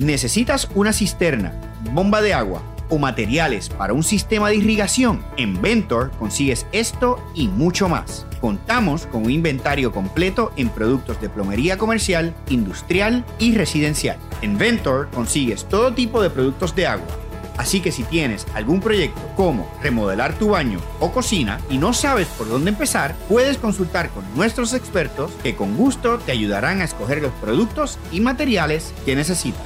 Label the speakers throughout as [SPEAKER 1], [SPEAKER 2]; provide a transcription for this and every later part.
[SPEAKER 1] ¿Necesitas una cisterna, bomba de agua o materiales para un sistema de irrigación? En Ventor consigues esto y mucho más. Contamos con un inventario completo en productos de plomería comercial, industrial y residencial. En Ventor consigues todo tipo de productos de agua Así que si tienes algún proyecto como remodelar tu baño o cocina y no sabes por dónde empezar, puedes consultar con nuestros expertos que con gusto te ayudarán a escoger los productos y materiales que necesitas.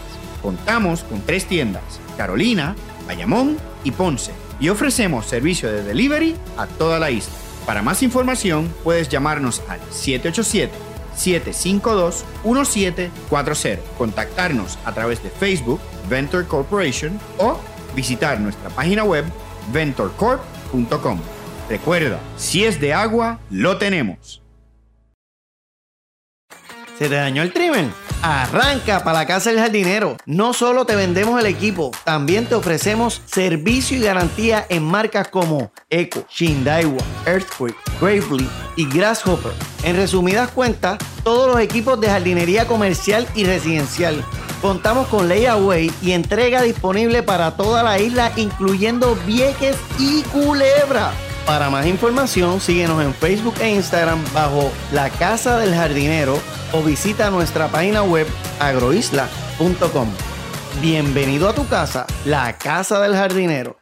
[SPEAKER 1] Contamos con tres tiendas, Carolina, Bayamón y Ponce, y ofrecemos servicio de delivery a toda la isla. Para más información puedes llamarnos al 787-752-1740, contactarnos a través de Facebook, Venture Corporation o visitar nuestra página web ventorcorp.com. Recuerda, si es de agua, lo tenemos.
[SPEAKER 2] ¿Se te dañó el trimmer? Arranca para la casa del jardinero. No solo te vendemos el equipo, también te ofrecemos servicio y garantía en marcas como Eco, Shindaiwa, Earthquake, Gravely y Grasshopper. En resumidas cuentas, todos los equipos de jardinería comercial y residencial Contamos con layaway y entrega disponible para toda la isla, incluyendo Vieques y Culebra. Para más información, síguenos en Facebook e Instagram bajo La Casa del Jardinero o visita nuestra página web agroisla.com. Bienvenido a tu casa, La Casa del Jardinero.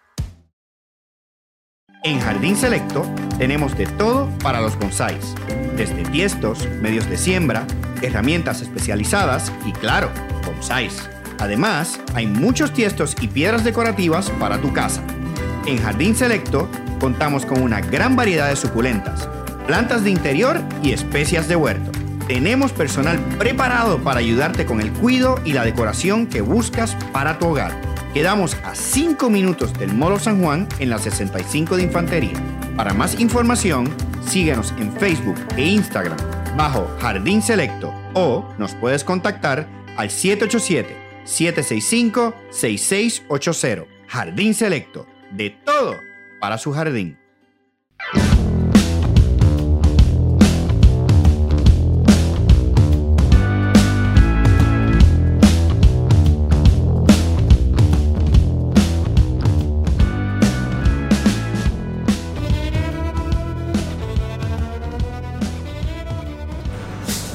[SPEAKER 1] En Jardín Selecto tenemos de todo para los bonsáis, desde tiestos, medios de siembra, herramientas especializadas y claro, bonsáis. Además, hay muchos tiestos y piedras decorativas para tu casa. En Jardín Selecto contamos con una gran variedad de suculentas, plantas de interior y especias de huerto. Tenemos personal preparado para ayudarte con el cuidado y la decoración que buscas para tu hogar. Quedamos a 5 minutos del Molo San Juan en la 65 de Infantería. Para más información, síguenos en Facebook e Instagram bajo Jardín Selecto o nos puedes contactar al 787-765-6680. Jardín Selecto, de todo para su jardín.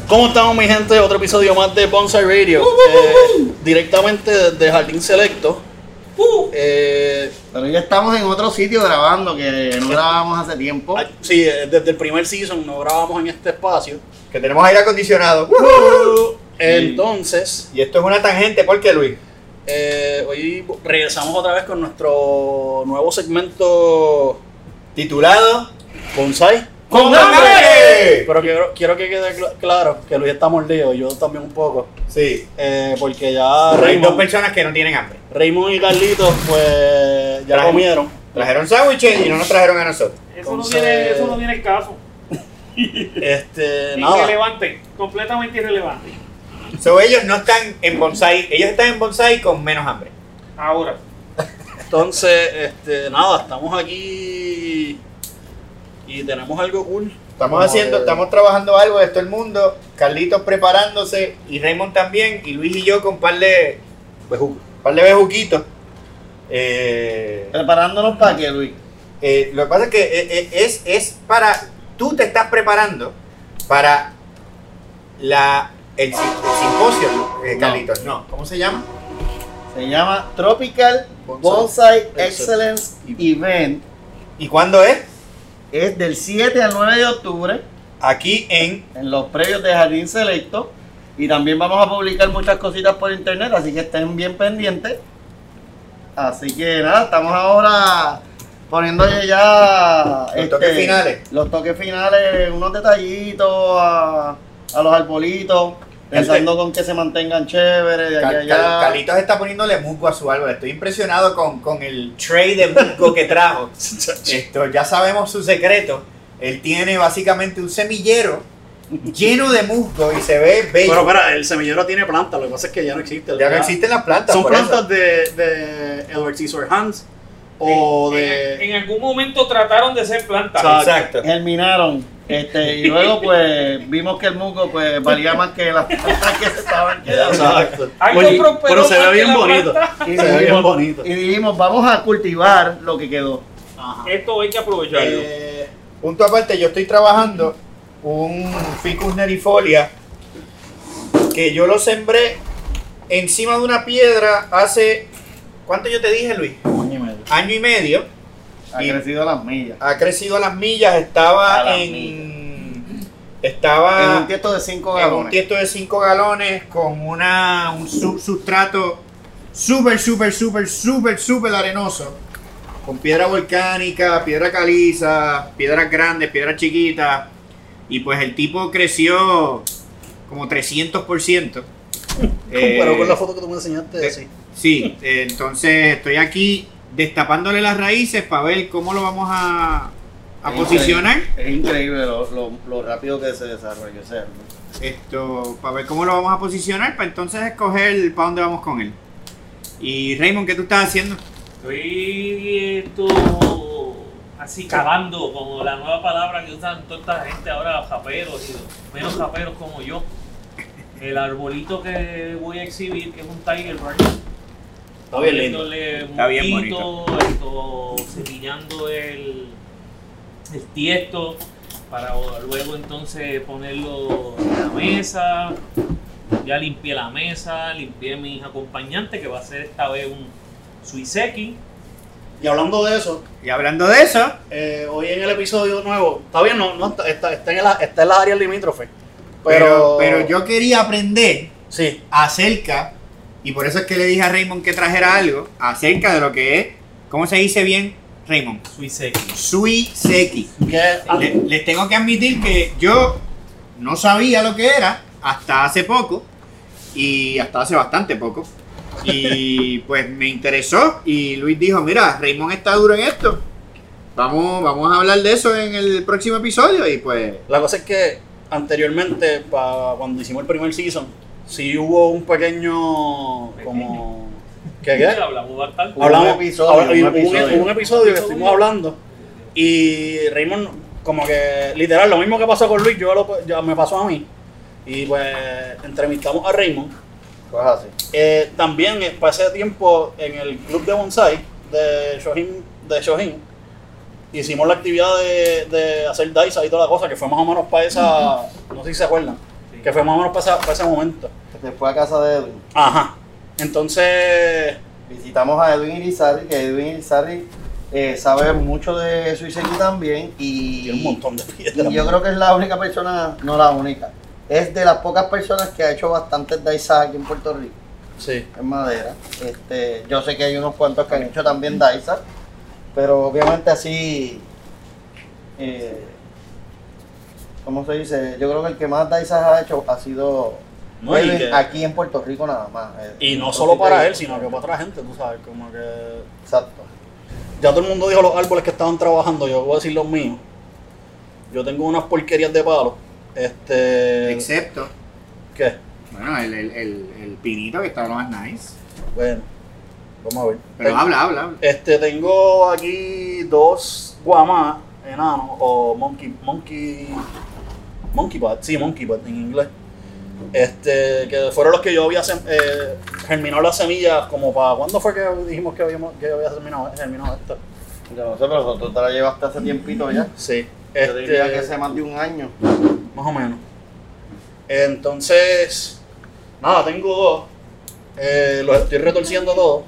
[SPEAKER 3] ¿Cómo estamos, mi gente? Otro episodio más de Bonsai Radio. Eh, directamente desde Jardín Selecto.
[SPEAKER 2] Eh, Pero ya estamos en otro sitio grabando que no grabábamos hace tiempo.
[SPEAKER 3] sí, eh, desde el primer season no grabamos en este espacio.
[SPEAKER 1] Que tenemos aire acondicionado.
[SPEAKER 3] Entonces.
[SPEAKER 1] Y esto es una tangente, ¿por qué, Luis?
[SPEAKER 3] hoy regresamos otra vez con nuestro nuevo segmento
[SPEAKER 1] titulado
[SPEAKER 3] Bonsai
[SPEAKER 1] ¡Con hambre!
[SPEAKER 3] Pero quiero, quiero que quede claro que Luis está mordido, yo también un poco.
[SPEAKER 1] Sí.
[SPEAKER 3] Eh, porque ya.
[SPEAKER 1] Hay dos personas que no tienen hambre.
[SPEAKER 3] Raymond y Carlitos, pues ya comieron.
[SPEAKER 1] Trajeron sándwiches y no nos trajeron a nosotros.
[SPEAKER 4] Eso, no, tiene, eso no tiene caso.
[SPEAKER 3] este, nada.
[SPEAKER 4] Irrelevante, completamente irrelevante.
[SPEAKER 1] So, ellos no están en bonsai, ellos están en bonsai con menos hambre.
[SPEAKER 4] Ahora.
[SPEAKER 3] Entonces, este, nada, estamos aquí y tenemos algo cool.
[SPEAKER 1] Estamos haciendo, estamos trabajando algo de esto el mundo. Carlitos preparándose y Raymond también. Y Luis y yo con un par de, par de bejuquitos.
[SPEAKER 2] Eh, ¿Preparándonos para qué, Luis?
[SPEAKER 1] Eh, lo que pasa es que eh, es, es para. Tú te estás preparando para la, el, simposio, Carlitos. No. ¿cómo se llama?
[SPEAKER 2] Se llama Tropical Bonsai, Excellence Event.
[SPEAKER 1] ¿Y cuándo es?
[SPEAKER 2] Es del 7 al 9 de octubre.
[SPEAKER 1] Aquí en...
[SPEAKER 2] En los previos de Jardín Selecto. Y también vamos a publicar muchas cositas por internet, así que estén bien pendientes. Así que nada, estamos ahora poniéndole ya...
[SPEAKER 1] Los toques este, finales.
[SPEAKER 2] Los toques finales, unos detallitos a, a los arbolitos. Pensando con que se mantengan chéveres de aquí allá.
[SPEAKER 1] Carlitos está poniéndole musgo a su árbol. Estoy impresionado con, con el tray de musgo que trajo. Esto, ya sabemos su secreto. Él tiene básicamente un semillero lleno de musgo y se ve bello.
[SPEAKER 3] Pero espera, el semillero tiene plantas, lo que pasa es que ya no existe.
[SPEAKER 1] Ya, no existen las plantas.
[SPEAKER 3] Son plantas de, de Edward Caesar Hans. O
[SPEAKER 5] En,
[SPEAKER 3] de...
[SPEAKER 5] en algún momento trataron de ser plantas.
[SPEAKER 3] Exacto.
[SPEAKER 6] Germinaron. Este, y luego pues vimos que el musgo pues valía más que las plantas que se estaban quedando.
[SPEAKER 3] Exacto. Oye, pero se ve bien bonito.
[SPEAKER 6] Y
[SPEAKER 3] Se ve bien
[SPEAKER 6] dijimos,
[SPEAKER 3] bonito.
[SPEAKER 6] y dijimos, vamos a cultivar lo que quedó.
[SPEAKER 3] Ajá.
[SPEAKER 5] Esto hay que aprovecharlo.
[SPEAKER 1] Eh, punto aparte, yo estoy trabajando un ficus nerifolia que yo lo sembré encima de una piedra hace, ¿cuánto yo te dije, Luis?
[SPEAKER 3] Año y medio.
[SPEAKER 6] Ha
[SPEAKER 1] Y-
[SPEAKER 6] crecido las millas.
[SPEAKER 1] Ha crecido a las millas, estaba
[SPEAKER 6] A las
[SPEAKER 1] en... Estaba
[SPEAKER 6] En un tiesto de 5
[SPEAKER 1] en un
[SPEAKER 6] galones.
[SPEAKER 1] tiesto de 5 galones con una, un sub- sustrato súper, súper, súper, súper, súper arenoso. Con piedra volcánica, piedra caliza, piedras grandes, piedras chiquitas. Y pues el tipo creció como 300%.
[SPEAKER 3] Pero
[SPEAKER 1] Eh,
[SPEAKER 3] con la foto que tú me enseñaste,
[SPEAKER 1] eh,
[SPEAKER 3] sí.
[SPEAKER 1] Sí, eh, entonces estoy aquí destapándole las raíces para ver cómo lo vamos a, a
[SPEAKER 6] Es
[SPEAKER 1] posicionar.
[SPEAKER 6] increíble- Es increíble lo, lo- lo rápido que se desarrolló ese árbol.
[SPEAKER 1] Esto, para ver cómo lo vamos a posicionar, para entonces escoger para dónde vamos con él. Y Raymond, ¿qué tú estás haciendo?
[SPEAKER 7] Estoy esto así cavando, como la nueva palabra que usan toda esta gente ahora, japeros y menos japeros como yo. El arbolito que voy a exhibir, que es un Tiger Bird.
[SPEAKER 3] Está bien lindo.
[SPEAKER 1] Está bien
[SPEAKER 7] mosquito, esto, semillando el, el tiesto para luego entonces ponerlo en la mesa. Ya limpié la mesa, limpié mis acompañantes, que va a ser esta vez un suiseki.
[SPEAKER 3] Y hablando de eso,
[SPEAKER 1] Y hablando de eso,
[SPEAKER 3] eh, hoy en el episodio nuevo, está bien, no, no está, está, está en, la, está en las áreas limítrofes.
[SPEAKER 1] pero,
[SPEAKER 3] Pero,
[SPEAKER 1] pero yo quería aprender
[SPEAKER 3] Sí,
[SPEAKER 1] acerca, y por eso es que le dije a Raymond que trajera algo, acerca de lo que es, ¿cómo se dice bien, Raymond?
[SPEAKER 7] Suiseki.
[SPEAKER 1] Sui Seki.
[SPEAKER 3] que
[SPEAKER 1] Le- les tengo que admitir que yo no sabía lo que era hasta hace poco y hasta hace bastante poco. Y pues me interesó y Luis dijo, mira, Raymond está duro en esto. Vamos, vamos a hablar de eso en el próximo episodio y pues
[SPEAKER 3] la cosa es que anteriormente, cuando hicimos el primer season, sí hubo un pequeño, como... ¿Qué qué?
[SPEAKER 7] Hablamos bastante.
[SPEAKER 6] Un
[SPEAKER 3] Hablamos,
[SPEAKER 6] episodio, un
[SPEAKER 3] hubo un,
[SPEAKER 6] episodio.
[SPEAKER 3] un episodio que estuvimos hablando y Raymond, como que literal, lo mismo que pasó con Luis, yo lo- ya me pasó a mí. Y pues entrevistamos a Raymond.
[SPEAKER 6] Pues así.
[SPEAKER 3] Eh, también eh, pasé tiempo en el club de bonsai de Shohin, de Shohin. Hicimos la actividad de, de hacer Daisa y toda la cosa, que fue más o menos para esa, no sé si se acuerdan, que fue más o menos para, ese momento.
[SPEAKER 6] Fue a casa de Edwin.
[SPEAKER 3] Ajá. Entonces,
[SPEAKER 6] Visitamos a Edwin Irizarry, que Edwin Irizarry eh, sabe mucho de Suiseki también y,
[SPEAKER 3] tiene un montón de
[SPEAKER 6] y
[SPEAKER 3] piedras.
[SPEAKER 6] yo creo que es la única persona, no la única, es de las pocas personas que ha hecho bastantes daisas aquí en Puerto Rico,
[SPEAKER 3] Sí.
[SPEAKER 6] en madera. Este, yo sé que hay unos cuantos que han hecho también daisas, pero obviamente así, eh, ¿cómo se dice? Yo creo que el que más daisas ha hecho ha sido
[SPEAKER 3] No, que-
[SPEAKER 6] aquí en Puerto Rico nada más. eh,
[SPEAKER 3] y no solo para él, sino que para otra gente, tú sabes, como que
[SPEAKER 6] Exacto.
[SPEAKER 3] ya todo el mundo dijo los árboles que estaban trabajando, yo voy a decir los míos. Yo tengo unas porquerías de palo. Este.
[SPEAKER 1] excepto,
[SPEAKER 3] ¿Qué?
[SPEAKER 1] bueno, el, el, el, el pinito que está lo más nice.
[SPEAKER 3] Bueno, vamos a ver.
[SPEAKER 1] Pero
[SPEAKER 3] Tengo-
[SPEAKER 1] habla, habla, habla.
[SPEAKER 3] Este, tengo aquí dos guamás enanos o monkey, monkey, monkey pot, sí, monkey pot en inglés. Este, que fueron los que yo había eh, germinado las semillas como para, ¿cuándo fue que dijimos que habíamos, que había germinado, germinado esto?
[SPEAKER 6] Yo no sé, pero tú te la llevaste hace tiempito ya.
[SPEAKER 3] Sí,
[SPEAKER 6] Yo diría
[SPEAKER 3] este,
[SPEAKER 6] que hace más de un año.
[SPEAKER 3] más o menos. Entonces, nada, tengo dos. Eh, los estoy retorciendo todos.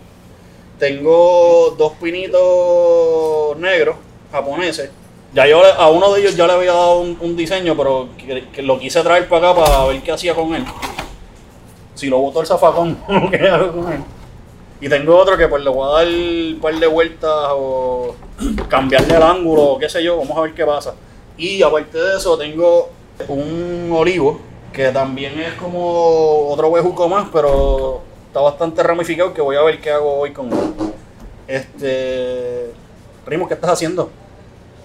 [SPEAKER 3] Tengo dos pinitos negros japoneses. Ya yo a uno de ellos ya le había dado un, diseño, pero que, lo quise traer para acá para ver qué hacía con él. Si lo botó el zafacón, ¿qué hago con él? Y tengo otro que pues le voy a dar un par de vueltas o cambiarle el ángulo, qué sé yo, vamos a ver qué pasa. Y aparte de eso, tengo un olivo que también es como otro huejuco más, pero está bastante ramificado que voy a ver qué hago hoy con él. Este. Primo, ¿qué estás haciendo?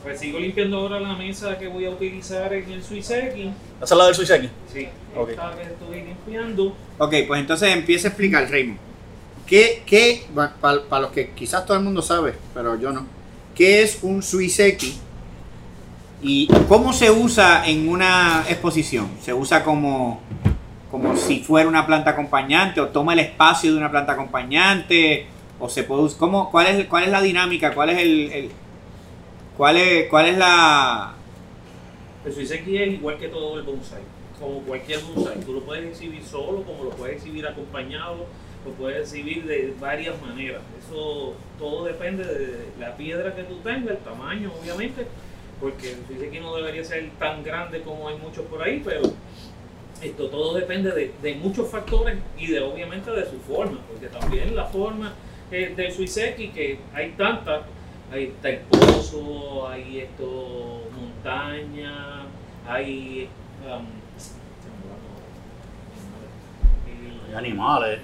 [SPEAKER 7] Pues sigo limpiando ahora la mesa que voy a utilizar en el Suiseki.
[SPEAKER 3] ¿Esa es la del Suiseki?
[SPEAKER 7] Sí,
[SPEAKER 3] Ok.
[SPEAKER 7] esta que estoy limpiando.
[SPEAKER 1] Ok, pues entonces empieza a explicar, Raymond. ¿Qué, qué para los que quizás todo el mundo sabe, pero yo no, qué es un Suiseki y cómo se usa en una exposición? ¿Se usa como, como si fuera una planta acompañante o toma el espacio de una planta acompañante? ¿O se puede ¿cómo, cuál, es, ¿Cuál es la dinámica? ¿Cuál es el, el- cuál es, cuál es la...
[SPEAKER 7] El Suiseki es igual que todo el bonsai, como cualquier bonsai. Tú lo puedes exhibir solo, como lo puedes exhibir acompañado, lo puedes exhibir de varias maneras. Eso todo depende de la piedra que tú tengas, el tamaño, obviamente, porque el Suiseki no debería ser tan grande como hay muchos por ahí, pero esto todo depende de, de muchos factores y de obviamente de su forma, porque también la forma eh, del Suiseki, que hay tantas, hay está el pozo, hay esto montaña, hay um,
[SPEAKER 3] Hay animales.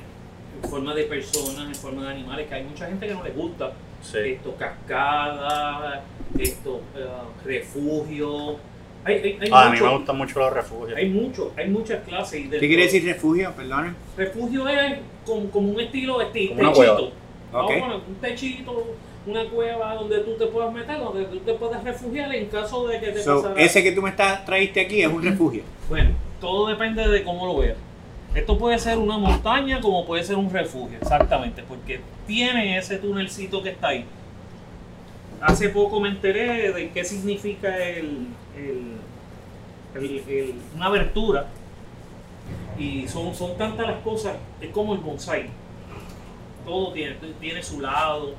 [SPEAKER 7] en forma de personas, en forma de animales, que hay mucha gente que no les gusta.
[SPEAKER 3] Sí.
[SPEAKER 7] Esto, cascadas, esto, eh, refugio. Hay, hay, hay
[SPEAKER 3] Ah, a mí me gustan mucho los refugios.
[SPEAKER 7] hay mucho, hay muchas clases. Y de
[SPEAKER 1] ¿Qué quiere decir refugio? Perdón.
[SPEAKER 7] Refugio es como, como un estilo esti-
[SPEAKER 3] Como una
[SPEAKER 7] techito.
[SPEAKER 3] cueva.
[SPEAKER 7] Ah,
[SPEAKER 1] Ok.
[SPEAKER 7] bueno, un techito, una cueva donde tú te puedas meter, donde tú te puedas refugiar en caso de que te
[SPEAKER 1] So,
[SPEAKER 7] pasara.
[SPEAKER 1] ese que tú me estás, traíste aquí es un refugio.
[SPEAKER 7] Bueno, todo depende de cómo lo veas. Esto puede ser una montaña como puede ser un refugio, exactamente, porque tiene ese tunelcito que está ahí. Hace poco me enteré de qué significa el, el- el- el- una abertura y son, son tantas las cosas, es como el bonsai. Todo tiene, tiene su lado,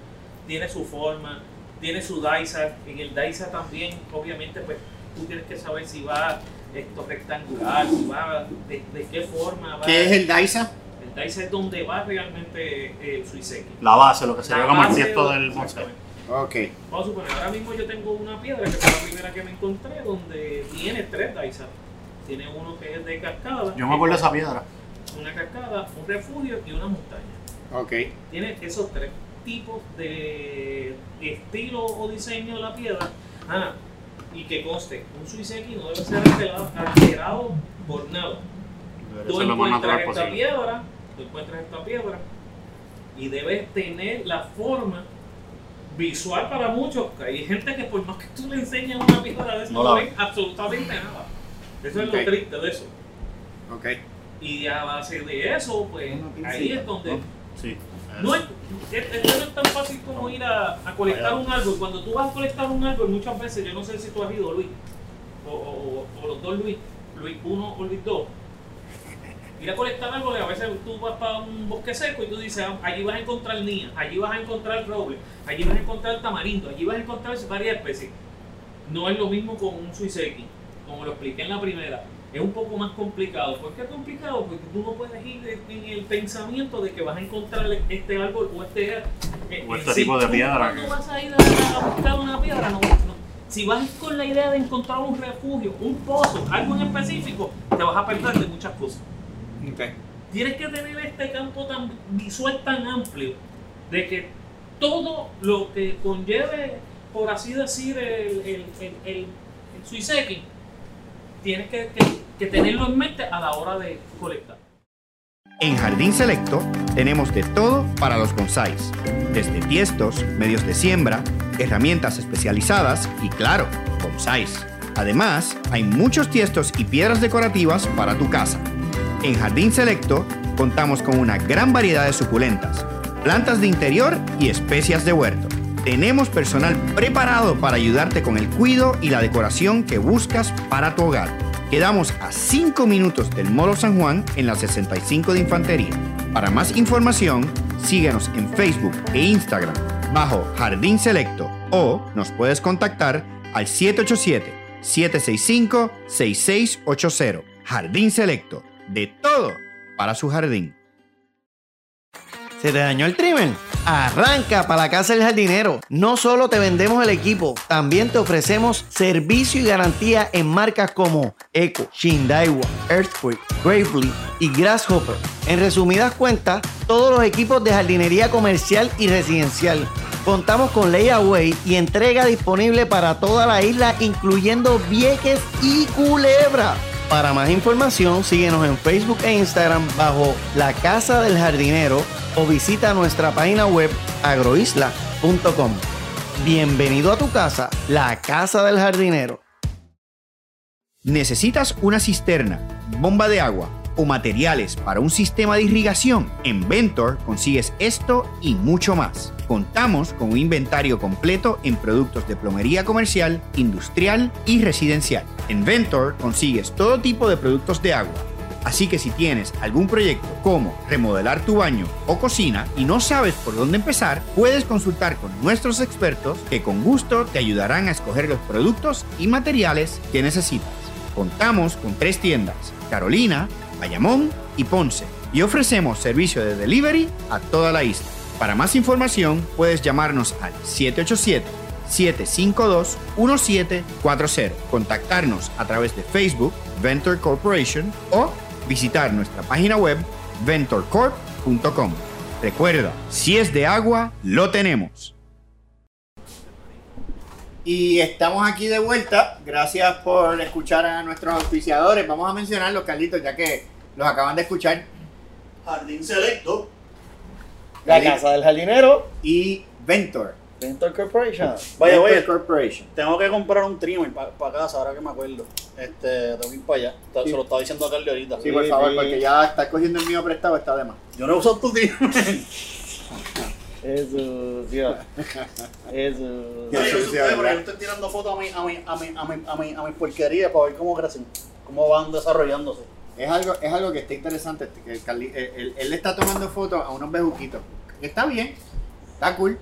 [SPEAKER 7] tiene su forma, tiene su daisa. En el daisa también, obviamente, pues tú tienes que saber si va esto rectangular, si va de, de qué forma va.
[SPEAKER 1] ¿Qué es el Daisa?
[SPEAKER 7] El daisa es donde va realmente el suiseki.
[SPEAKER 3] La base, lo que sería como el
[SPEAKER 7] de-
[SPEAKER 3] del
[SPEAKER 7] exactamente.
[SPEAKER 1] Ok.
[SPEAKER 7] Vamos a suponer, ahora mismo yo tengo una piedra que fue la primera que me encontré donde tiene tres daisas. Tiene uno que es de cascada,
[SPEAKER 3] Yo me acuerdo de esa piedra.
[SPEAKER 7] una cascada, un refugio y una montaña.
[SPEAKER 1] Ok.
[SPEAKER 7] Tiene esos tres tipos de estilo o diseño de la piedra. Ah, y que conste, un suiseki no debe ser alterado, alterado por nada. Tú
[SPEAKER 3] ser
[SPEAKER 7] encuentras esta
[SPEAKER 3] posible.
[SPEAKER 7] piedra, tú encuentras esta piedra y debes tener la forma visual para muchos. que Hay gente que por más que tú le enseñes una piedra de eso,
[SPEAKER 3] No
[SPEAKER 7] no,
[SPEAKER 3] la
[SPEAKER 7] ven absolutamente nada. Eso es lo triste de eso.
[SPEAKER 1] Ok.
[SPEAKER 7] Y a base de eso, pues ahí es donde...
[SPEAKER 3] Sí.
[SPEAKER 7] No es, no es tan fácil como ir a, a colectar un árbol. Cuando tú vas a colectar un árbol, muchas veces, yo no sé si tú has ido, Luis, o, o- o los dos Luis, Luis 1 o Luis 2. Ir a colectar árboles, a veces tú vas para un bosque seco y tú dices, "Ah, allí vas a encontrar nia, allí vas a encontrar roble, allí vas a encontrar tamarindo, allí vas a encontrar varias especies. No es lo mismo con un suiseki, como lo expliqué en la primera. Es un poco más complicado. ¿Por qué es complicado? Porque tú no puedes ir en el pensamiento de que vas a encontrar este árbol o este, eh,
[SPEAKER 3] O
[SPEAKER 7] eh,
[SPEAKER 3] este
[SPEAKER 7] si
[SPEAKER 3] tipo de
[SPEAKER 7] tú
[SPEAKER 3] piedra
[SPEAKER 7] cuando
[SPEAKER 3] que-
[SPEAKER 7] vas a ir a, a buscar una piedra, no, no. Si vas con la idea de encontrar un refugio, un pozo, algo en específico, te vas a perder de muchas cosas. Tienes que tener este campo tan visual tan amplio de que todo lo que conlleve, por así decir, el, el, el, el, el suiseki, tienes que, que- que tenerlo en mente a la hora de colectar.
[SPEAKER 1] En Jardín Selecto tenemos de todo para los bonsáis, desde tiestos, medios de siembra, herramientas especializadas y claro, bonsáis. Además, hay muchos tiestos y piedras decorativas para tu casa. En Jardín Selecto contamos con una gran variedad de suculentas, plantas de interior y especias de huerto. Tenemos personal preparado para ayudarte con el cuido y la decoración que buscas para tu hogar. Quedamos a 5 minutos del Molo San Juan en la 65 de Infantería. Para más información, síguenos en Facebook e Instagram bajo Jardín Selecto o nos puedes contactar al 787-765-6680. Jardín Selecto, de todo para su jardín.
[SPEAKER 2] ¿Se te dañó el trimmer? Arranca para la casa del jardinero. No solo te vendemos el equipo, también te ofrecemos servicio y garantía en marcas como Eco, Shindaiwa, Earthquake, Gravely y Grasshopper. En resumidas cuentas, todos los equipos de jardinería comercial y residencial. Contamos con layaway y entrega disponible para toda la isla, incluyendo Vieques y Culebra. Para más información, síguenos en Facebook e Instagram bajo La Casa del Jardinero o visita nuestra página web agroisla.com. Bienvenido a tu casa, la casa del jardinero.
[SPEAKER 1] ¿Necesitas una cisterna, bomba de agua o materiales para un sistema de irrigación? En Ventor consigues esto y mucho más. Contamos con un inventario completo en productos de plomería comercial, industrial y residencial. En Ventor consigues todo tipo de productos de agua. Así que si tienes algún proyecto como remodelar tu baño o cocina y no sabes por dónde empezar, puedes consultar con nuestros expertos que con gusto te ayudarán a escoger los productos y materiales que necesitas. Contamos con tres tiendas, Carolina, Bayamón y Ponce, y ofrecemos servicio de delivery a toda la isla. Para más información puedes llamarnos al 787-752-1740, contactarnos a través de Facebook, Venture Corporation, o visitar nuestra página web ventorcorp.com. Recuerda, si es de agua, lo tenemos.
[SPEAKER 8] Y estamos aquí de vuelta. Gracias por escuchar a nuestros auspiciadores. Vamos a mencionarlos, Carlitos, ya que los acaban de escuchar.
[SPEAKER 3] Jardín Selecto.
[SPEAKER 2] La casa del jardinero,
[SPEAKER 8] Y Ventor.
[SPEAKER 2] Venture Corporation.
[SPEAKER 3] Vaya, vaya.
[SPEAKER 8] Corporation.
[SPEAKER 3] Tengo que comprar un trimmer para casa, ahora que me acuerdo. Este, tengo que ir para allá. Te- Se lo estaba diciendo a Carly ahorita.
[SPEAKER 8] Sí, por
[SPEAKER 2] Sí,
[SPEAKER 8] favor,
[SPEAKER 2] sí.
[SPEAKER 8] porque ya estar cogiendo el mío prestado está de más.
[SPEAKER 3] Yo no uso tu trimmer.
[SPEAKER 2] Eso, Dios. Eso.
[SPEAKER 3] Yo no
[SPEAKER 8] Sí,
[SPEAKER 3] uso
[SPEAKER 8] sí,
[SPEAKER 3] ustedes, pero
[SPEAKER 8] ¿verdad?
[SPEAKER 3] yo estoy tirando fotos a mi, a mi, a mi, a mi, a mi, a mis porquerías para ver cómo crecen, cómo van desarrollándose.
[SPEAKER 8] Es algo, es algo que está interesante. Que el Carli- él, él- él le está tomando fotos a unos bejuquitos. Está bien. Está cool.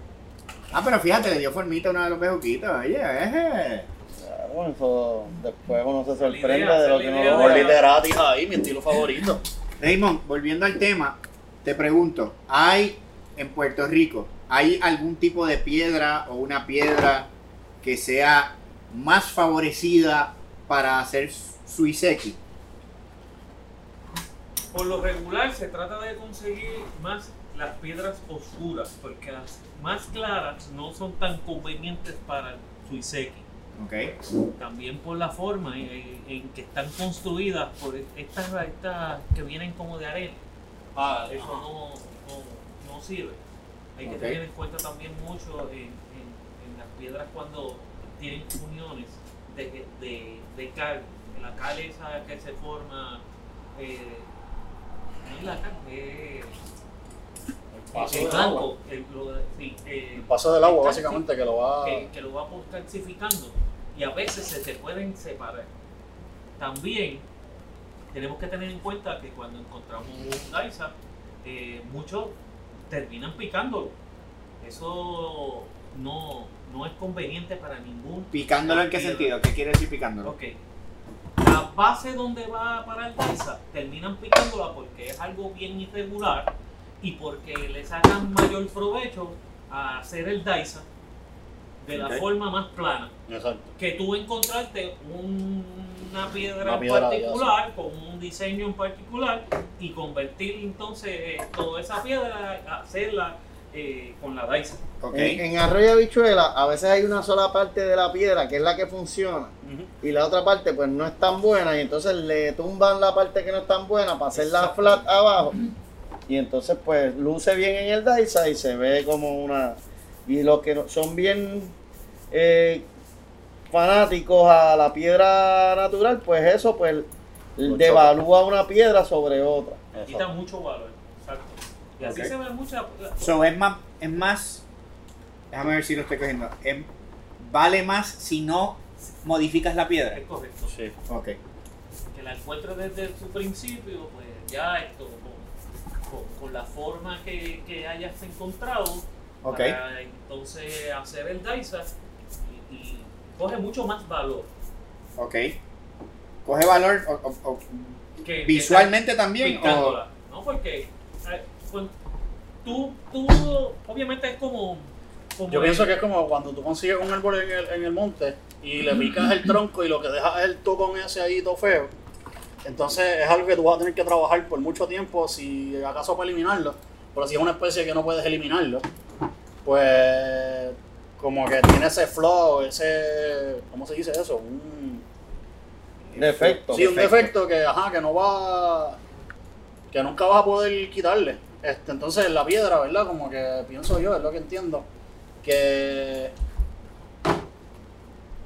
[SPEAKER 8] Ah, pero fíjate, le dio formita a uno de los bejuquitos. Oye, eh.
[SPEAKER 2] Claro, eso después uno se
[SPEAKER 7] sorprende idea,
[SPEAKER 2] de lo que
[SPEAKER 7] es
[SPEAKER 2] uno
[SPEAKER 7] Bueno.
[SPEAKER 3] literatis ahí, mi estilo favorito.
[SPEAKER 8] Raymond, volviendo al tema, te pregunto, ¿hay en Puerto Rico, hay algún tipo de piedra o una piedra que sea más favorecida para hacer suiseki?
[SPEAKER 7] Por lo regular se trata de conseguir más las piedras oscuras, porque las más claras no son tan convenientes para el suiseki.
[SPEAKER 8] ¿Ok?
[SPEAKER 7] También por la forma en, en que están construidas, por estas, estas que vienen como de arena.
[SPEAKER 3] Ah,
[SPEAKER 7] Eso no, no, no sirve. Hay que tener en cuenta también mucho en, en- en las piedras cuando tienen uniones de, de, de cal. La cal esa que se forma, eh, no es la cal, es
[SPEAKER 3] paso
[SPEAKER 7] el
[SPEAKER 3] del agua.
[SPEAKER 7] blanco, el, lo de- sí, eh,
[SPEAKER 3] El paso del agua, básicamente, que lo va.
[SPEAKER 7] que, que lo va calcificando y a veces se te pueden separar. También tenemos que tener en cuenta que cuando encontramos un Daisa, eh, muchos terminan picándolo. Eso no, no es conveniente para ningún.
[SPEAKER 8] ¿Picándolo en qué sentido? ¿Qué quiere decir picándolo?
[SPEAKER 7] Ok. La base donde va para el Daisa terminan picándola porque es algo bien irregular y porque le sacan mayor provecho a hacer el Daisa de la forma más plana
[SPEAKER 3] Exacto.
[SPEAKER 7] que tú encontrarte un- una piedra
[SPEAKER 3] Una
[SPEAKER 7] en particular, con un diseño en particular, y convertir entonces eh, toda esa piedra, hacerla eh, con la Daisa.
[SPEAKER 8] Ok.
[SPEAKER 2] En, en arroyo habichuela a veces hay una sola parte de la piedra que es la que funciona y la otra parte pues no es tan buena y entonces le tumban la parte que no es tan buena para hacerla flat abajo y entonces pues luce bien en el Daisa y se ve como una y los que son bien eh, fanáticos a la piedra natural pues eso pues devalúa una piedra sobre otra
[SPEAKER 7] Quita mucho valor. Exacto. Y así se ve mucha.
[SPEAKER 8] So, es más, es más, déjame ver si lo estoy cogiendo, vale más si no modificas la piedra.
[SPEAKER 7] Es correcto.
[SPEAKER 3] Sí.
[SPEAKER 8] Ok.
[SPEAKER 7] Que la encuentres desde su principio, pues ya esto, con, la forma que, que hayas encontrado, para entonces hacer el Daisa y, y coge mucho más valor.
[SPEAKER 8] Ok. Coge valor o- o- o
[SPEAKER 7] Que,
[SPEAKER 8] visualmente
[SPEAKER 7] que
[SPEAKER 8] también.
[SPEAKER 7] ¿no? Porque eh, tú, tú, obviamente es como. como
[SPEAKER 3] Yo
[SPEAKER 7] el-
[SPEAKER 3] pienso que es como cuando tú consigues un árbol en el, en el monte y le picas el tronco y lo que dejas es el tocón ese ahí todo feo. Entonces es algo que tú vas a tener que trabajar por mucho tiempo si acaso para eliminarlo. Pero si es una especie que no puedes eliminarlo, pues como que tiene ese flow, ese... ¿Cómo se dice eso? Un,
[SPEAKER 2] defecto
[SPEAKER 3] sí, un defecto que, ajá, que no va... que nunca vas a poder quitarle. Este, entonces la piedra, ¿verdad? Como que pienso yo, es lo que entiendo, que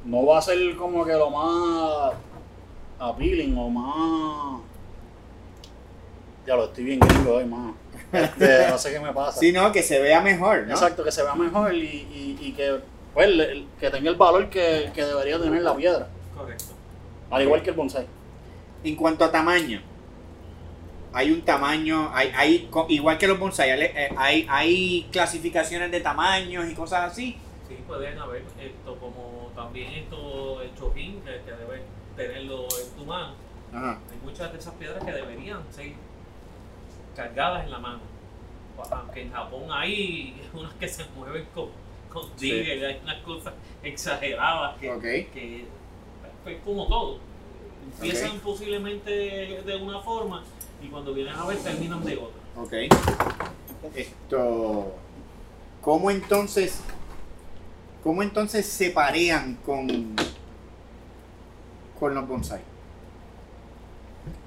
[SPEAKER 3] no va a ser como que lo más appealing o más... Ya lo estoy bien gringo hoy, más. Este, no sé qué me pasa.
[SPEAKER 1] Sino que se vea mejor, ¿no?
[SPEAKER 3] Exacto, que se vea mejor y, y- y que, pues, le- que tenga el valor que, que debería tener la piedra.
[SPEAKER 7] Correcto.
[SPEAKER 3] Al igual que el bonsai.
[SPEAKER 1] En cuanto a tamaño, hay un tamaño, hay, hay co- igual que los bonsai, hay, hay, hay clasificaciones de tamaños y cosas así.
[SPEAKER 7] Sí, pueden haber esto como también esto, el chojín, que, tenerlo en tu mano.
[SPEAKER 1] Ajá.
[SPEAKER 7] Hay muchas de esas piedras que deberían ser cargadas en la mano. Aunque en Japón hay unas que se mueven con, con
[SPEAKER 1] Sí.
[SPEAKER 7] hay unas cosas exageradas que,
[SPEAKER 1] Ok.
[SPEAKER 7] que pues, como todo. Empiezan posiblemente de una forma y cuando vienen a ver terminan de otra.
[SPEAKER 1] Ok. Esto. ¿Cómo entonces. ¿Cómo entonces se parean con. Con los bonsai?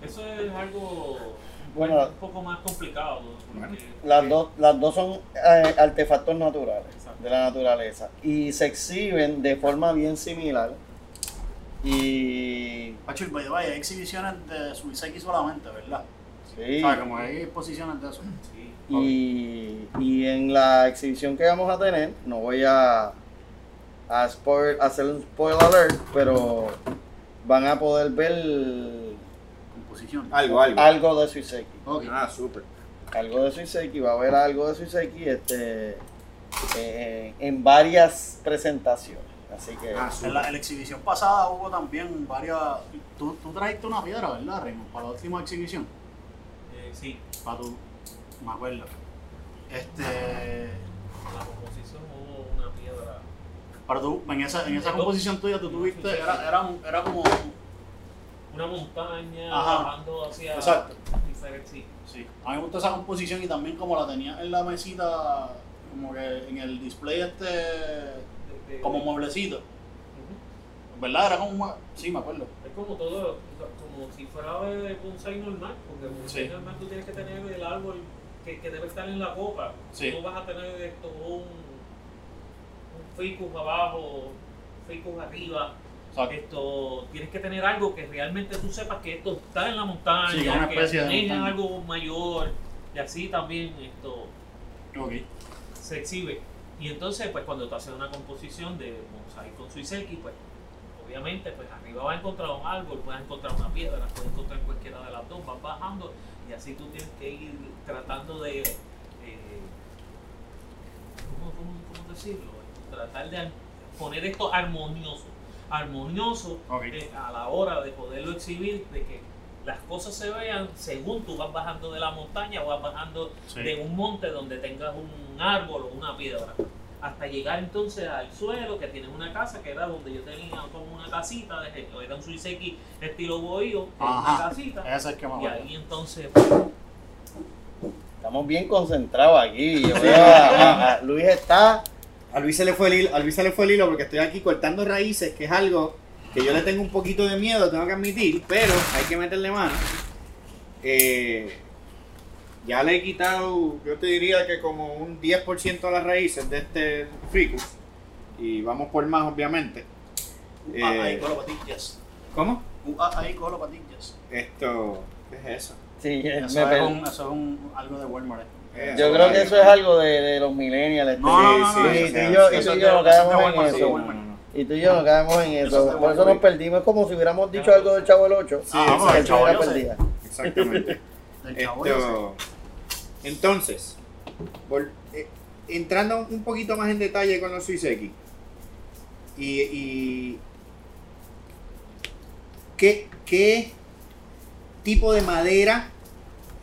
[SPEAKER 7] Eso es algo
[SPEAKER 6] Bueno,
[SPEAKER 7] un poco más complicado. porque-
[SPEAKER 6] Las dos, las dos son eh, artefactos naturales
[SPEAKER 7] Exacto.
[SPEAKER 6] de la naturaleza y se exhiben de forma bien similar. Y
[SPEAKER 3] Pacho, the way, hay exhibiciones de Suiseki solamente, ¿verdad?
[SPEAKER 6] sí,
[SPEAKER 3] O sea, como hay exposiciones de eso.
[SPEAKER 7] Sí.
[SPEAKER 6] y, y en la exhibición que vamos a tener, no voy a, a spoil- hacer un spoiler alert, pero van a poder ver
[SPEAKER 3] Composición.
[SPEAKER 1] Algo, algo.
[SPEAKER 6] algo de Suiseki.
[SPEAKER 3] Ok.
[SPEAKER 1] Ah, súper.
[SPEAKER 6] algo de Suiseki, va a haber algo de Suiseki este, eh, en varias presentaciones. Así que
[SPEAKER 1] Ah,
[SPEAKER 3] En la, en la exhibición pasada hubo también varias. Tú, tú trajiste una piedra, ¿verdad, Raymond? Para la última exhibición.
[SPEAKER 7] Eh, sí,
[SPEAKER 3] Para tu. Me acuerdo. Este.
[SPEAKER 7] la composición.
[SPEAKER 3] Para tú, en esa, en esa composición tuya, tú tuviste. Era, era, un- era como.
[SPEAKER 7] Una montaña
[SPEAKER 3] Ajá.
[SPEAKER 7] bajando hacia
[SPEAKER 3] Exacto.
[SPEAKER 7] sí.
[SPEAKER 3] Sí. A mí me gustó esa composición y también como la tenía en la mesita, como que en el display este.
[SPEAKER 7] De- de-
[SPEAKER 3] Como mueblecito. ¿Verdad? Era como. Sí, me acuerdo.
[SPEAKER 7] Es como todo, como si fuera de bonsai normal, porque el bonsai
[SPEAKER 3] Sí.
[SPEAKER 7] normal tú tienes que tener el árbol que, que debe estar en la copa.
[SPEAKER 3] Sí.
[SPEAKER 7] Tú vas a tener esto, un, un ficus abajo, ficus arriba.
[SPEAKER 3] Exacto.
[SPEAKER 7] Esto, tienes que tener algo que realmente tú sepas que esto está en la montaña,
[SPEAKER 3] Sí, una
[SPEAKER 7] que es algo mayor, y así también esto se exhibe. Y entonces, pues cuando tú haces una composición de mosaic con suiseki, pues obviamente, pues arriba vas a encontrar un árbol, puedes encontrar una piedra, puedes encontrar cualquiera de las dos, vas bajando y así tú tienes que ir tratando de, eh, ¿cómo, cómo- cómo decirlo? Tratar de poner esto armonioso, armonioso eh, a la hora de poderlo exhibir, de que las cosas se vean según tú vas bajando de la montaña o vas bajando
[SPEAKER 3] Sí.
[SPEAKER 7] de un monte donde tengas un árbol o una piedra. Hasta llegar entonces al suelo, que tienes una casa, que era donde yo tenía como una casita, de, era un suiseki estilo bohío, una casita.
[SPEAKER 3] Es que
[SPEAKER 7] Y ahí entonces,
[SPEAKER 6] estamos bien concentrados aquí. Yo veo a- a- a- Luis está
[SPEAKER 1] A Luis, se le fue el hilo, a Luis se le fue el hilo porque estoy aquí cortando raíces, que es algo que yo le tengo un poquito de miedo, tengo que admitir, pero hay que meterle mano. Eh, ya le he quitado, yo te diría que como un 10% a las raíces de este ficus. Y vamos por más, obviamente.
[SPEAKER 3] Ah,
[SPEAKER 1] Eh,
[SPEAKER 3] ahí con los patillas.
[SPEAKER 1] ¿Cómo?
[SPEAKER 3] Ahí con los patillas.
[SPEAKER 1] Esto, ¿qué es eso?
[SPEAKER 6] Sí,
[SPEAKER 3] Eso
[SPEAKER 6] me
[SPEAKER 3] es, un, eso es un, algo de Walmart. Eh.
[SPEAKER 6] Yo creo que eso es algo de, de los millennials.
[SPEAKER 3] No, no,
[SPEAKER 6] este,
[SPEAKER 3] no,
[SPEAKER 6] sí,
[SPEAKER 3] no,
[SPEAKER 6] y tú y yo, y
[SPEAKER 3] eso
[SPEAKER 6] tú y yo en
[SPEAKER 3] sí,
[SPEAKER 6] eso. Y tú y yo no caemos en
[SPEAKER 3] Eso
[SPEAKER 6] Por eso nos perdimos. Es como si hubiéramos dicho algo del Chavo del 8.
[SPEAKER 3] Sí, Ah, vamos, el Chavo,
[SPEAKER 6] perdida.
[SPEAKER 1] Exactamente. Esto, entonces, vol- eh, entrando un poquito más en detalle con los Suiseki, y, y ¿qué, qué tipo de madera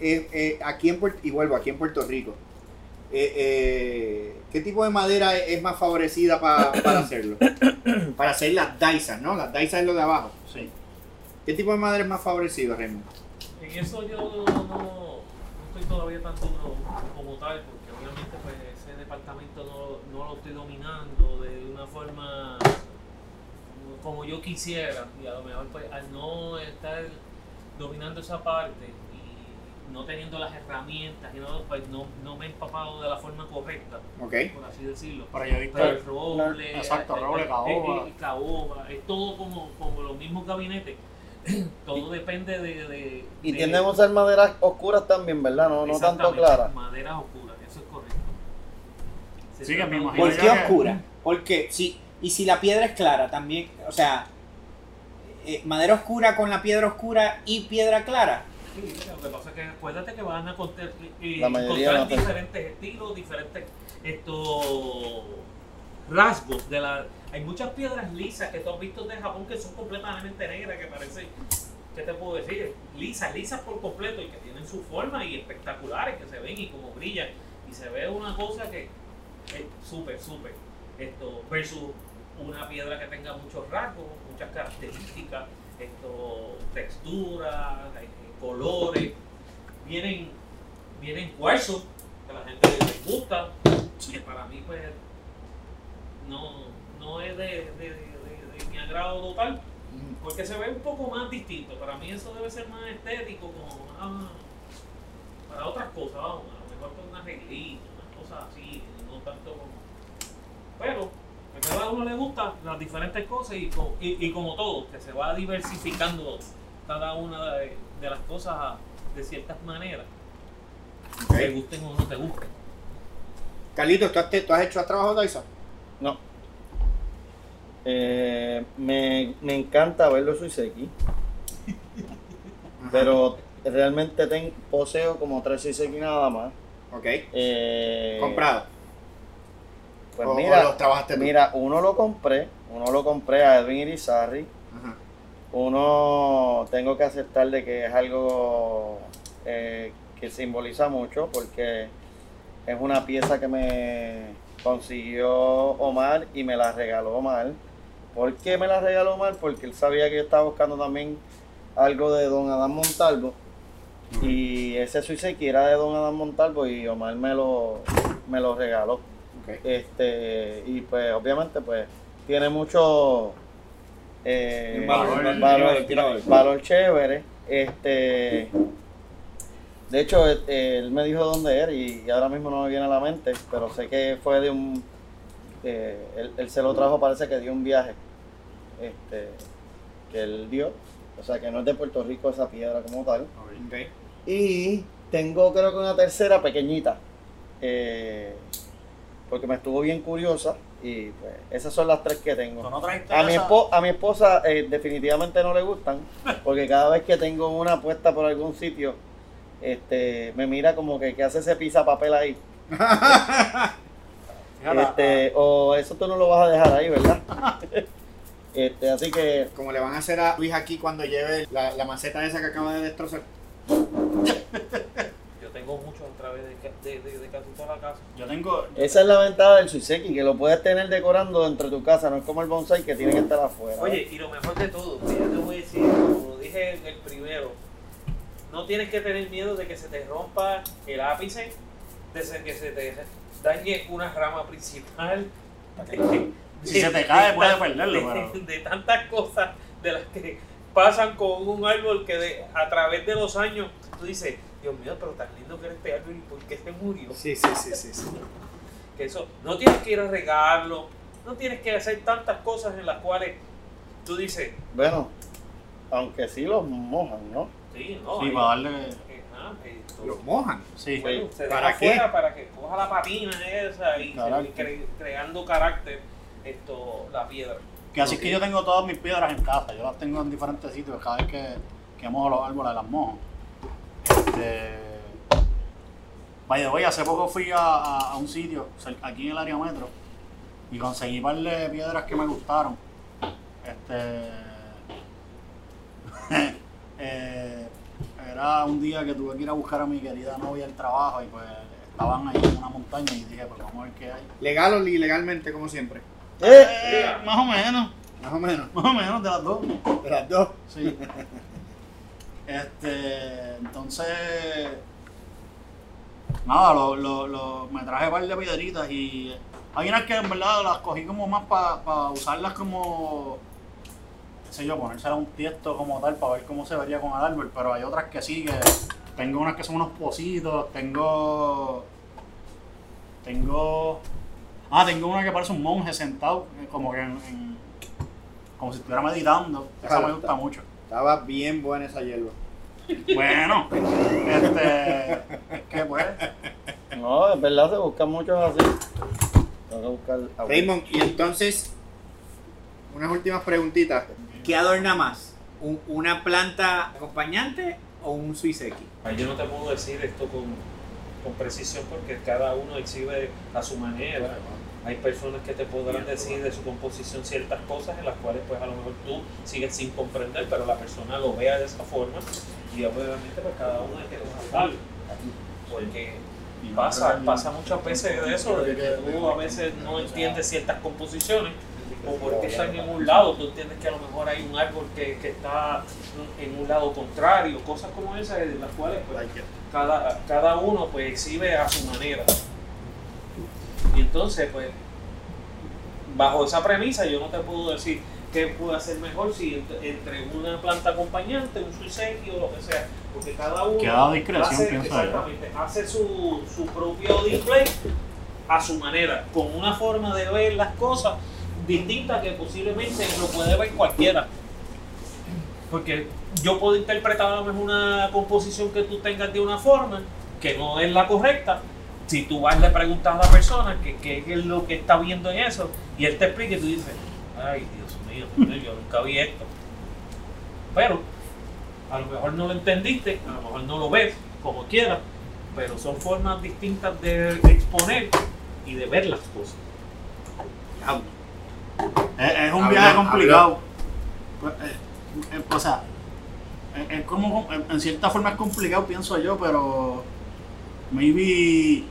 [SPEAKER 1] eh, eh, aquí en Puerto, y vuelvo aquí en Puerto Rico, eh, eh, qué tipo de madera es, es más favorecida pa- para hacerlo? para hacer las daisas, ¿no? Las daisas es lo de abajo.
[SPEAKER 3] Sí.
[SPEAKER 1] ¿Qué tipo de madera es más favorecido, Raymond?
[SPEAKER 7] en eso yo no, no estoy todavía tan duro como tal, porque obviamente pues ese departamento no, no lo estoy dominando de una forma como- yo quisiera y a lo mejor pues al no estar dominando esa parte no teniendo las herramientas, y no, pues no, no me he empapado de la forma correcta, por así decirlo.
[SPEAKER 3] Pero yo he visto.
[SPEAKER 7] El roble,
[SPEAKER 3] Exacto,
[SPEAKER 7] eh,
[SPEAKER 3] roble,
[SPEAKER 7] eh,
[SPEAKER 3] caoba.
[SPEAKER 7] eh, eh, caoba, es todo como, como los mismos gabinetes. todo depende de, de-
[SPEAKER 6] Y
[SPEAKER 7] de-
[SPEAKER 6] tienden a usar maderas oscuras también, ¿verdad? No, no tanto claras.
[SPEAKER 7] Maderas oscuras, eso es correcto. Se
[SPEAKER 3] Sí, que me imagino
[SPEAKER 8] ¿Por qué oscura? Porque si y si la piedra es clara también, o sea, eh, madera oscura con la piedra oscura y piedra clara.
[SPEAKER 7] Sí, lo que pasa es que acuérdate que van a contar, eh,
[SPEAKER 6] La mayoría
[SPEAKER 7] encontrar diferentes estilos, diferentes estos rasgos de la. Hay muchas piedras lisas que tú has visto de Japón que son completamente negras, que parecen, ¿qué te puedo decir? Lisas, lisas por completo y que tienen su forma y espectaculares, que se ven y como brillan. Y se ve una cosa que es súper, súper. Esto, versus una piedra que tenga muchos rasgos, muchas características, esto, texturas, eh, colores. Vienen, vienen cuarzos, que a la gente les gusta, que para mí pues no, no es de, de, de- de mi agrado total, porque se ve un poco más distinto. Para mí eso debe ser más estético, como ah, para otras cosas, vamos, a lo mejor con una reglita, unas cosas así, no tanto como... Pero a cada uno le gusta las diferentes cosas y, y, y como todo, que se va diversificando cada una de, de las cosas de ciertas maneras, te gusten o no te gusten.
[SPEAKER 8] Carlitos, ¿tú has, te- tú has hecho trabajo de eso?
[SPEAKER 6] No. Eh, me, me encanta verlo Suiseki, pero realmente ten, poseo como tres Suiseki nada más.
[SPEAKER 8] Ok.
[SPEAKER 6] Eh,
[SPEAKER 8] Comprado.
[SPEAKER 6] Pues
[SPEAKER 8] O- o
[SPEAKER 6] mira,
[SPEAKER 8] los trabajaste tú.
[SPEAKER 6] mira, uno lo compré, uno lo compré a Edwin Irizarry,
[SPEAKER 8] Ajá.
[SPEAKER 6] Uno tengo que aceptar de que es algo eh, que simboliza mucho porque es una pieza que me consiguió Omar y me la regaló Omar. ¿Por qué me la regaló Omar? Porque él sabía que yo estaba buscando también algo de Don Adán Montalvo. Y ese Suiseki era de Don Adán Montalvo y Omar me lo, me lo regaló. Este, y pues obviamente pues tiene mucho eh,
[SPEAKER 8] Un valor,
[SPEAKER 6] valor,
[SPEAKER 8] valor,
[SPEAKER 6] valor,
[SPEAKER 8] tiene valor.
[SPEAKER 6] valor chévere. Este, de hecho, eh, él me dijo dónde era y, ahora mismo no me viene a la mente, pero sé que fue de un, eh, él, él se lo trajo, parece que dio un viaje, este, que él dio, o sea que no es de Puerto Rico esa piedra como tal.
[SPEAKER 8] Ok.
[SPEAKER 6] Y tengo creo que una tercera pequeñita. eh, porque me estuvo bien curiosa. Y pues esas son las tres que
[SPEAKER 3] ¿Tú
[SPEAKER 6] tengo.
[SPEAKER 3] no
[SPEAKER 6] A mi, a mi esposa eh, definitivamente no le gustan. Porque cada vez que tengo una puesta por algún sitio, este, me mira como que, que hace ese pisa papel ahí. Este, o eso tú no lo vas a dejar ahí, ¿verdad? este, así que
[SPEAKER 8] Como le van a hacer a Luis aquí cuando lleve la, la maceta esa que acaba de destrozar.
[SPEAKER 7] Muchos a través de, de, de, de casi toda la casa.
[SPEAKER 3] Yo tengo.
[SPEAKER 6] esa es la ventaja del Suiseki, que lo puedes tener decorando dentro de tu casa, no es como el bonsai que tiene que estar afuera.
[SPEAKER 7] Oye, y lo mejor de todo, yo te voy a decir, como lo dije en el primero, no tienes que tener miedo de que se te rompa el ápice, de que se te dañe una rama principal.
[SPEAKER 3] Si se te cae, puedes
[SPEAKER 7] tan-
[SPEAKER 3] perderlo,
[SPEAKER 7] de tantas cosas de las que pasan con un árbol que de- a través de los años tú dices, Dios mío, pero tan lindo que era este árbol y por qué se murió.
[SPEAKER 8] Sí, sí, sí, sí. sí.
[SPEAKER 7] Que eso, no tienes que ir a regarlo, no tienes que hacer tantas cosas en las cuales tú dices,
[SPEAKER 6] Bueno, aunque sí los mojan, ¿no?
[SPEAKER 7] sí, no,
[SPEAKER 3] Sí, para darle.
[SPEAKER 7] Esto-
[SPEAKER 8] Los mojan.
[SPEAKER 3] Sí.
[SPEAKER 7] bueno, se
[SPEAKER 8] ¿Para
[SPEAKER 7] deja
[SPEAKER 8] qué?
[SPEAKER 7] para que coja la patina esa y se cre- creando carácter esto la piedra.
[SPEAKER 3] Que así es que yo tengo todas mis piedras en casa. Yo las tengo en diferentes sitios. Cada vez que, que mojo los árboles, las mojo. Este. Vaya, voy, hace poco fui a, a- a un sitio aquí en el área metro y conseguí un par de piedras que me gustaron. Este. eh, era un día que tuve que ir a buscar a mi querida novia al trabajo y pues estaban ahí en una montaña y dije, pues vamos a ver qué hay.
[SPEAKER 8] Legal o ilegalmente, como siempre.
[SPEAKER 6] ¡Eh!
[SPEAKER 3] Eh, más o menos,
[SPEAKER 8] Más o menos.
[SPEAKER 3] más o menos de las dos.
[SPEAKER 8] De las dos.
[SPEAKER 3] Sí. Este, entonces, nada, lo, lo, lo- me traje un par de piedritas y hay unas que en verdad las cogí como más para usarlas como, qué sé yo, ponérselas a un tiesto como tal para ver cómo se vería con el árbol, pero hay otras que sí que tengo unas que son unos pocitos, tengo. Tengo. Ah, tengo una que parece un monje sentado, eh, como que en. en- como si estuviera meditando. Esa me gusta mucho.
[SPEAKER 8] Estaba bien buena esa hierba.
[SPEAKER 3] Bueno, este. ¿Qué pues?
[SPEAKER 6] No, es verdad, se buscan muchos así. Tengo que buscar. agua.
[SPEAKER 8] Raymond, y entonces, unas últimas preguntitas. ¿Qué adorna más? ¿Un- ¿Una planta acompañante o un suiseki?
[SPEAKER 7] Yo no te puedo decir esto con, con precisión porque cada uno exhibe a su manera. Hay personas que te podrán decir de su composición ciertas cosas en las cuales pues a lo mejor tú sigues sin comprender, pero la persona lo vea de esa forma y obviamente pues cada uno hay que trabajarlo. Porque pasa, pasa muchas veces de eso, de que tú a veces no entiendes ciertas composiciones o porque están en un lado, tú entiendes que a lo mejor hay un árbol que, que está en un lado contrario, cosas como esas de las cuales pues, cada, cada uno pues exhibe a su manera. Y entonces pues bajo esa premisa yo no te puedo decir qué puede hacer mejor si ent- entre una planta acompañante, un suiseki o lo que sea, porque cada uno
[SPEAKER 3] discreción, yo.
[SPEAKER 7] hace su, su propio display a su manera, con una forma de ver las cosas distinta que posiblemente lo puede ver cualquiera. Porque yo puedo interpretar a lo mejor una composición que tú tengas de una forma que no es la correcta. Si tú vas y le preguntas a la persona que qué es lo que está viendo en eso y él te explica y tú dices, ay Dios mío, yo nunca vi esto. Pero a lo mejor no lo entendiste, a lo mejor no lo ves, como quieras, pero son formas distintas de exponer y de ver las cosas.
[SPEAKER 3] Es, es un
[SPEAKER 8] Habla-
[SPEAKER 3] viaje complicado. Pues, eh, eh, o sea, es, es como, en, en cierta forma es complicado, pienso yo, pero maybe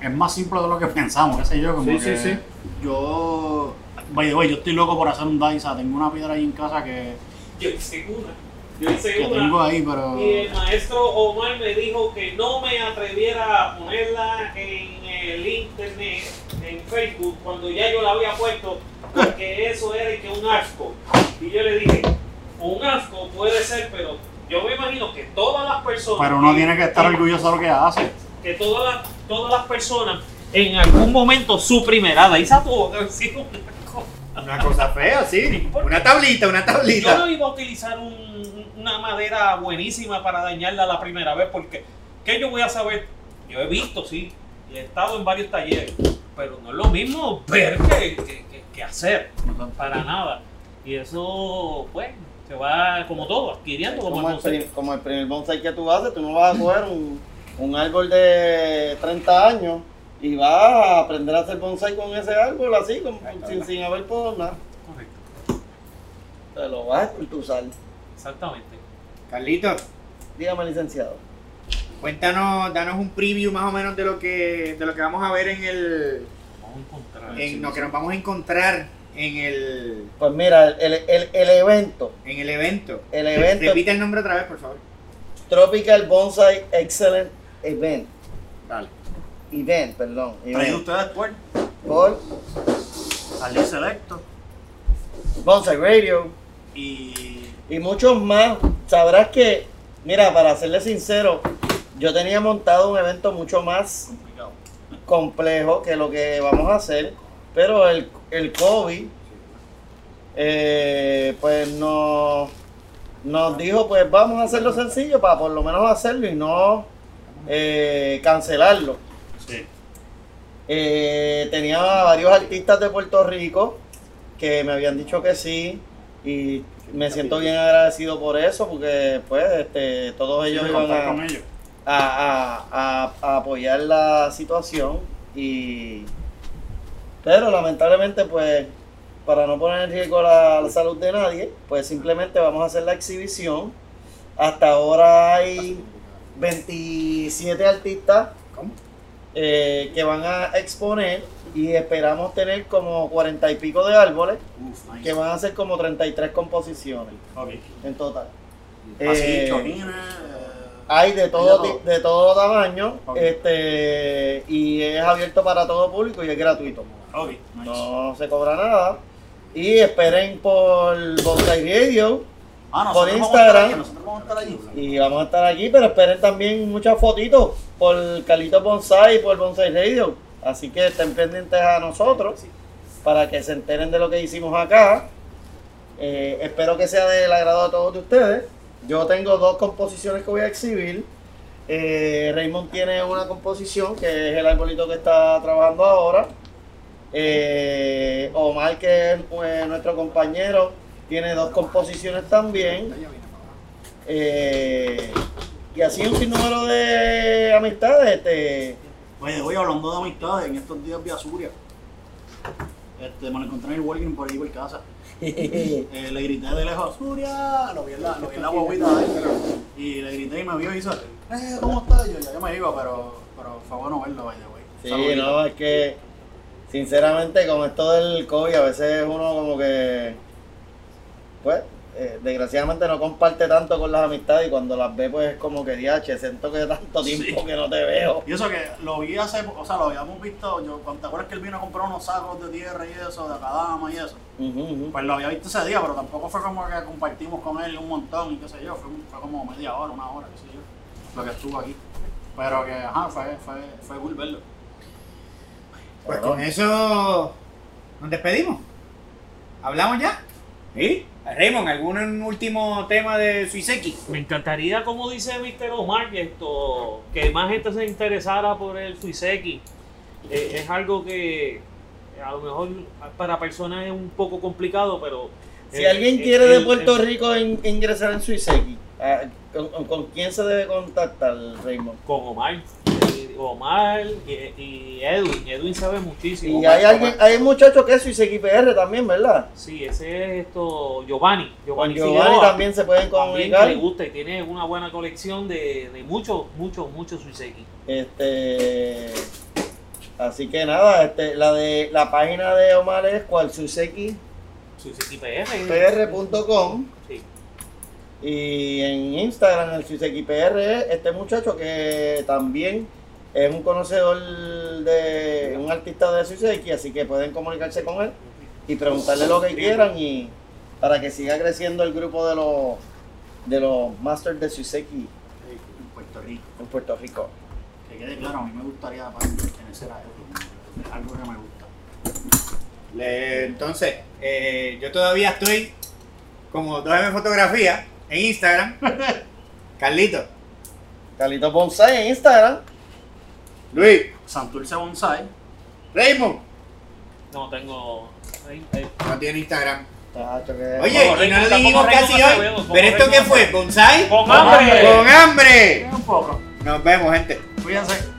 [SPEAKER 3] es más simple de lo que pensamos, qué sé yo. Como
[SPEAKER 8] Sí, sí,
[SPEAKER 3] que
[SPEAKER 8] sí.
[SPEAKER 3] Yo, by the way, yo estoy loco por hacer un Daisa. Tengo una piedra ahí en casa que,
[SPEAKER 7] Yo hice una, yo hice
[SPEAKER 3] que
[SPEAKER 7] una.
[SPEAKER 3] tengo ahí, pero.
[SPEAKER 7] Y el maestro Omar me dijo que no me atreviera a ponerla en el internet, en Facebook, cuando ya yo la había puesto, porque eso era que un asco. Y yo le dije, un asco puede ser, pero yo me imagino que todas las personas.
[SPEAKER 3] Pero uno tiene que estar orgulloso de lo que hace.
[SPEAKER 7] Que todas las, todas las personas en algún mommomento su primerada, y tuvo que haber sido una cosa.
[SPEAKER 8] Una cosa fea, sí. Una tablita, una
[SPEAKER 7] Yo
[SPEAKER 8] tablita.
[SPEAKER 7] no iba a utilizar un- una madera buenísima para dañarla la primera vez porque ¿qué yo voy a saber? Yo he visto, sí, y he estado en varios talleres, pero no es lo mismo ver que, que- que- que hacer, para nada. Y eso, pues, se va como todo, adquiriendo como,
[SPEAKER 6] Como
[SPEAKER 7] el
[SPEAKER 6] como el primer bonsai que tú haces, tú no vas a coger un, un árbol de 30 años y vas a aprender a hacer bonsai con ese árbol así, con- sin, sin haber por nada.
[SPEAKER 7] Correcto,
[SPEAKER 6] Te lo vas a esculturar.
[SPEAKER 7] exactamente.
[SPEAKER 8] Carlitos,
[SPEAKER 6] Dígame, licenciado.
[SPEAKER 8] cuéntanos, danos un preview más o menos de lo que, de lo que vamos a ver en el.
[SPEAKER 7] Vamos a encontrar.
[SPEAKER 8] En lo que nos vamos a encontrar en el,
[SPEAKER 6] Pues mira, el, el, el evento,
[SPEAKER 8] en el evento.
[SPEAKER 6] el evento
[SPEAKER 8] Repite el nombre otra vez, por favor.
[SPEAKER 6] Tropical Bonsai Excellent Event.
[SPEAKER 8] Vale.
[SPEAKER 6] Event, perdón.
[SPEAKER 3] Traído ustedes por
[SPEAKER 6] Por
[SPEAKER 3] Ali Selecto
[SPEAKER 6] Bonsai Radio.
[SPEAKER 3] y.
[SPEAKER 6] y muchos más. Sabrás que, mira, para serle sincero, yo tenía montado un evento mucho más complejo que lo que vamos a hacer, pero el, el COVID, eh, pues nos, nos dijo, pues vamos a hacerlo sencillo para por lo menos hacerlo y no eh, cancelarlo.
[SPEAKER 3] Sí.
[SPEAKER 6] Eh, tenía varios artistas de Puerto Rico que me habían dicho que sí y me siento bien agradecido por eso porque pues este, todos ellos
[SPEAKER 3] Sí,
[SPEAKER 6] iban
[SPEAKER 3] ellos.
[SPEAKER 6] a, a- a- a apoyar la situación y pero lamentablemente pues para no poner en riesgo la, la salud de nadie pues simplemente vamos a hacer la exhibición. Hasta ahora hay 27 artistas eh, que van a exponer y esperamos tener como 40 y pico de árboles que van a ser como 33 composiciones en total. Eh, hay de todo,
[SPEAKER 3] de todo.
[SPEAKER 6] tamaño este y es abierto para todo público y es gratuito.
[SPEAKER 3] Nice.
[SPEAKER 6] No se cobra nada. Y esperen por Bonsai Radio
[SPEAKER 3] Ah,
[SPEAKER 6] por
[SPEAKER 3] vamos a aquí,
[SPEAKER 6] Instagram.
[SPEAKER 3] vamos a allí.
[SPEAKER 6] Y vamos a estar aquí, pero esperen también muchas fotitos por Carlito Bonsai y por Bonsai Radio. Así que estén pendientes a nosotros para que se enteren de lo que hicimos acá. Eh, espero que sea del agrado de todos de ustedes. Yo tengo dos composiciones que voy a exhibir. Eh, Raymond tiene una composición que es el arbolito que está trabajando ahora. Eh, Omar, que es eh, nuestro compañero, tiene dos composiciones también. Eh, y así un sinnúmero de amistades. Este,
[SPEAKER 3] Oye, voy hablando de amistades, en estos días vi a Suria. Este, me lo encontré en el Walking por ahí por casa. Eh, le grité de lejos, Suria, lo vi en la, lo vi en la guaguita de él. Y le grité y me vio y hizo, eh, ¿cómo estás? Yo ya yo me iba, pero, pero fue bueno verlo, vaya, güey.
[SPEAKER 6] Sí, no, es que sinceramente con esto del COVID a veces uno como que, pues, eh, desgraciadamente no comparte tanto con las amistades y cuando las ve pues es como que, diache, siento que tanto tiempo que no te veo.
[SPEAKER 3] Y eso que lo vi hace, o sea, lo habíamos visto, yo, cuando te acuerdas que él vino a comprar unos sacos de tierra y eso, de Acadama y eso. Pues lo había visto ese día, pero tampoco fue como que compartimos con él un montón y qué sé yo, fue, fue como media hora, una hora, qué sé yo, lo que estuvo aquí. Pero que, ajá, fue, fue, fue cool verlo.
[SPEAKER 8] Pues con eso nos despedimos. ¿Hablamos ya? ¿Sí? Raymond, ¿algún último tema de Suiseki?
[SPEAKER 7] Me encantaría, como dice Mr. Omar, que, esto, que más gente se interesara por el Suiseki. Eh, es algo que a lo mejor para personas es un poco complicado, pero...
[SPEAKER 6] Si
[SPEAKER 7] eh,
[SPEAKER 6] alguien
[SPEAKER 7] eh,
[SPEAKER 6] quiere de Puerto
[SPEAKER 7] el-
[SPEAKER 6] Rico in- ingresar en Suiseki, ah, ¿con, con quién se debe contactar, Raymond?
[SPEAKER 7] Con Omar. Omar y, y Edwin. Edwin sabe muchísimo.
[SPEAKER 6] Y hay alguien, hay un muchacho que es Suiseki PR también, ¿verdad?
[SPEAKER 7] Sí, ese es esto, Giovanni.
[SPEAKER 6] Con
[SPEAKER 7] Giovanni,
[SPEAKER 6] Giovanni
[SPEAKER 7] Figueroa.
[SPEAKER 6] también se pueden
[SPEAKER 7] También
[SPEAKER 6] comunicar.
[SPEAKER 7] le gusta y tiene una buena colección de, de muchos, muchos, muchos Suiseki.
[SPEAKER 6] Este, así que nada, este, la de la página de Omar es cual
[SPEAKER 7] Suiseki PR.
[SPEAKER 6] PR.com
[SPEAKER 7] Sí.
[SPEAKER 6] y en Instagram el Suiseki PR es este muchacho que también es un conocedor de un artista de Suiseki, así que pueden comunicarse con él y preguntarle lo que quieran y para que siga creciendo el grupo de los de los Masters de Suiseki
[SPEAKER 3] En Puerto Rico.
[SPEAKER 6] en Puerto Rico.
[SPEAKER 3] Que quede claro, a mí me gustaría pertenecer a él. Es algo que me gusta.
[SPEAKER 8] Le- entonces, eh, yo todavía estoy como 2M Fotografía en Instagram. Carlito,
[SPEAKER 6] Carlito Bonsai en Instagram.
[SPEAKER 8] Luis,
[SPEAKER 3] Santurce Bonsai.
[SPEAKER 8] Raymond,
[SPEAKER 7] No, tengo. ahí, ahí.
[SPEAKER 8] no tiene Instagram. Oye, y no lo dijimos casi hoy. ¿Pero esto qué fue? ¿Bonsai?
[SPEAKER 7] ¡Con hambre!
[SPEAKER 8] ¡Con hambre!
[SPEAKER 3] Un poco.
[SPEAKER 8] Nos vemos, gente.
[SPEAKER 3] Cuídense.